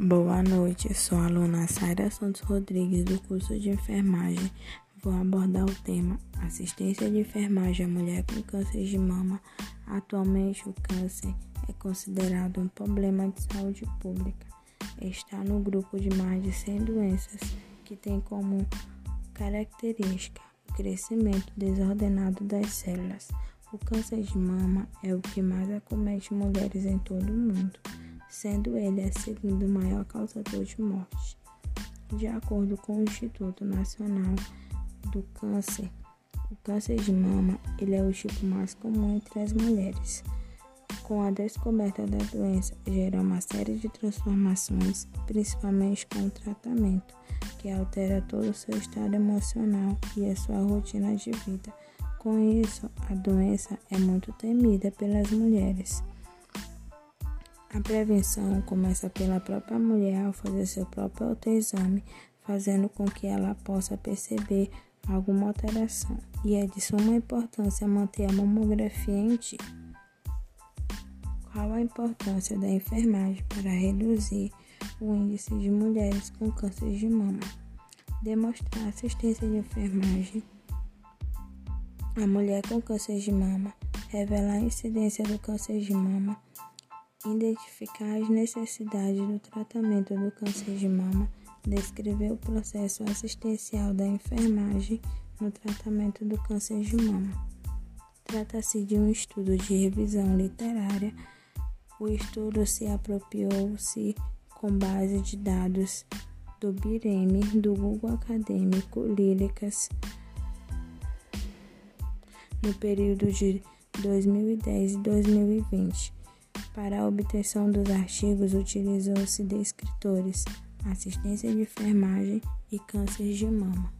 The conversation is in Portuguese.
Boa noite, sou a aluna Saira Santos Rodrigues do curso de enfermagem. Vou abordar o tema assistência de enfermagem à mulher com câncer de mama. Atualmente, o câncer é considerado um problema de saúde pública. Está no grupo de mais de 100 doenças que tem como característica o crescimento desordenado das células. O câncer de mama é o que mais acomete mulheres em todo o mundo sendo ele a segunda maior causador de morte. De acordo com o Instituto Nacional do Câncer, o câncer de mama ele é o tipo mais comum entre as mulheres. Com a descoberta da doença, gera uma série de transformações, principalmente com o tratamento, que altera todo o seu estado emocional e a sua rotina de vida. Com isso, a doença é muito temida pelas mulheres. A prevenção começa pela própria mulher ao fazer seu próprio autoexame, fazendo com que ela possa perceber alguma alteração. E é de suma importância manter a mamografia em dia. Qual a importância da enfermagem para reduzir o índice de mulheres com câncer de mama? Demonstrar assistência de enfermagem à mulher com câncer de mama, revelar a incidência do câncer de mama identificar as necessidades do tratamento do câncer de mama, descrever o processo assistencial da enfermagem no tratamento do câncer de mama. Trata-se de um estudo de revisão literária. O estudo se apropriou-se com base de dados do BIREM, do Google Acadêmico Líricas, no período de 2010 e 2020. Para a obtenção dos artigos, utilizou-se de escritores, assistência de enfermagem e câncer de mama.